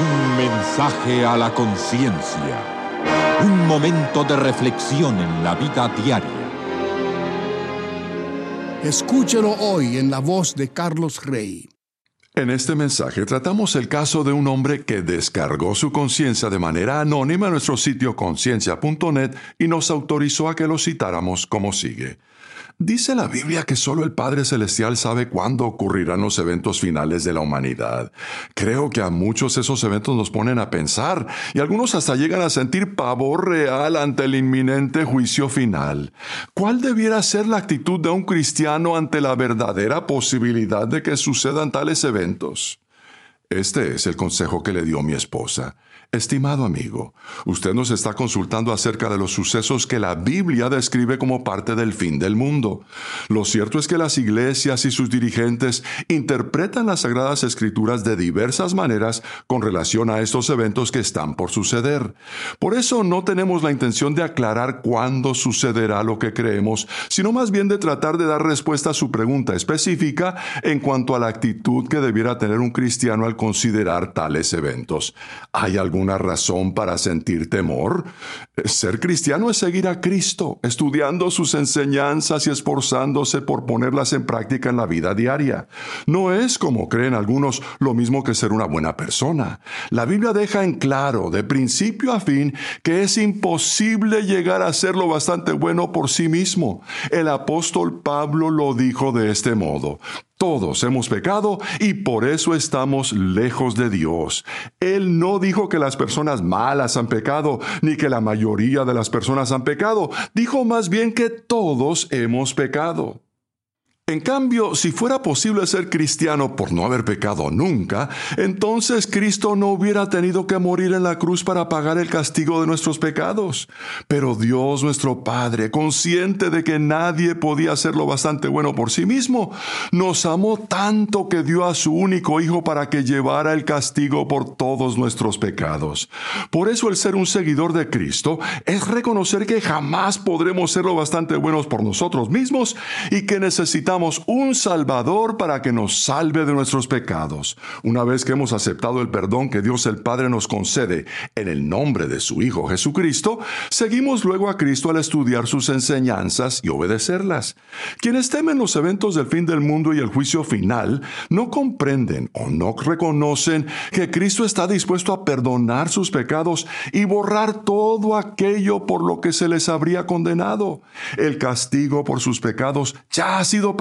Un mensaje a la conciencia. Un momento de reflexión en la vida diaria. Escúchelo hoy en la voz de Carlos Rey. En este mensaje tratamos el caso de un hombre que descargó su conciencia de manera anónima en nuestro sitio conciencia.net y nos autorizó a que lo citáramos como sigue. Dice la Biblia que solo el Padre Celestial sabe cuándo ocurrirán los eventos finales de la humanidad. Creo que a muchos esos eventos nos ponen a pensar y algunos hasta llegan a sentir pavor real ante el inminente juicio final. ¿Cuál debiera ser la actitud de un cristiano ante la verdadera posibilidad de que sucedan tales eventos? Este es el consejo que le dio mi esposa. Estimado amigo, usted nos está consultando acerca de los sucesos que la Biblia describe como parte del fin del mundo. Lo cierto es que las iglesias y sus dirigentes interpretan las sagradas escrituras de diversas maneras con relación a estos eventos que están por suceder. Por eso no tenemos la intención de aclarar cuándo sucederá lo que creemos, sino más bien de tratar de dar respuesta a su pregunta específica en cuanto a la actitud que debiera tener un cristiano al considerar tales eventos. ¿Hay algún una razón para sentir temor? Ser cristiano es seguir a Cristo, estudiando sus enseñanzas y esforzándose por ponerlas en práctica en la vida diaria. No es, como creen algunos, lo mismo que ser una buena persona. La Biblia deja en claro, de principio a fin, que es imposible llegar a ser lo bastante bueno por sí mismo. El apóstol Pablo lo dijo de este modo. Todos hemos pecado y por eso estamos lejos de Dios. Él no dijo que las personas malas han pecado, ni que la mayoría de las personas han pecado. Dijo más bien que todos hemos pecado. En cambio, si fuera posible ser cristiano por no haber pecado nunca, entonces Cristo no hubiera tenido que morir en la cruz para pagar el castigo de nuestros pecados. Pero Dios nuestro Padre, consciente de que nadie podía ser lo bastante bueno por sí mismo, nos amó tanto que dio a su único Hijo para que llevara el castigo por todos nuestros pecados. Por eso el ser un seguidor de Cristo es reconocer que jamás podremos ser lo bastante buenos por nosotros mismos y que necesitamos un Salvador para que nos salve de nuestros pecados. Una vez que hemos aceptado el perdón que Dios el Padre nos concede en el nombre de su Hijo Jesucristo, seguimos luego a Cristo al estudiar sus enseñanzas y obedecerlas. Quienes temen los eventos del fin del mundo y el juicio final no comprenden o no reconocen que Cristo está dispuesto a perdonar sus pecados y borrar todo aquello por lo que se les habría condenado. El castigo por sus pecados ya ha sido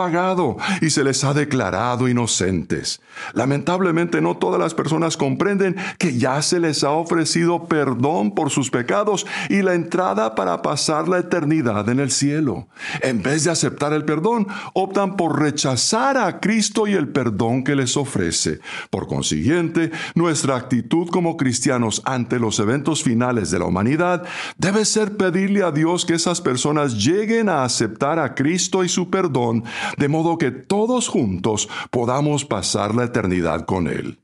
y se les ha declarado inocentes. Lamentablemente no todas las personas comprenden que ya se les ha ofrecido perdón por sus pecados y la entrada para pasar la eternidad en el cielo. En vez de aceptar el perdón, optan por rechazar a Cristo y el perdón que les ofrece. Por consiguiente, nuestra actitud como cristianos ante los eventos finales de la humanidad debe ser pedirle a Dios que esas personas lleguen a aceptar a Cristo y su perdón de modo que todos juntos podamos pasar la eternidad con Él.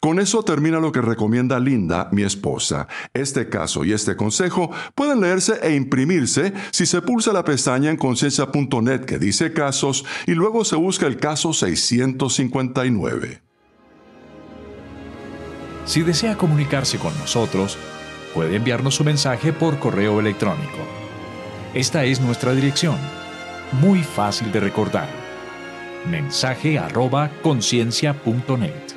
Con eso termina lo que recomienda Linda, mi esposa. Este caso y este consejo pueden leerse e imprimirse si se pulsa la pestaña en conciencia.net que dice casos y luego se busca el caso 659. Si desea comunicarse con nosotros, puede enviarnos su mensaje por correo electrónico. Esta es nuestra dirección muy fácil de recordar. Mensaje arroba conciencia.net.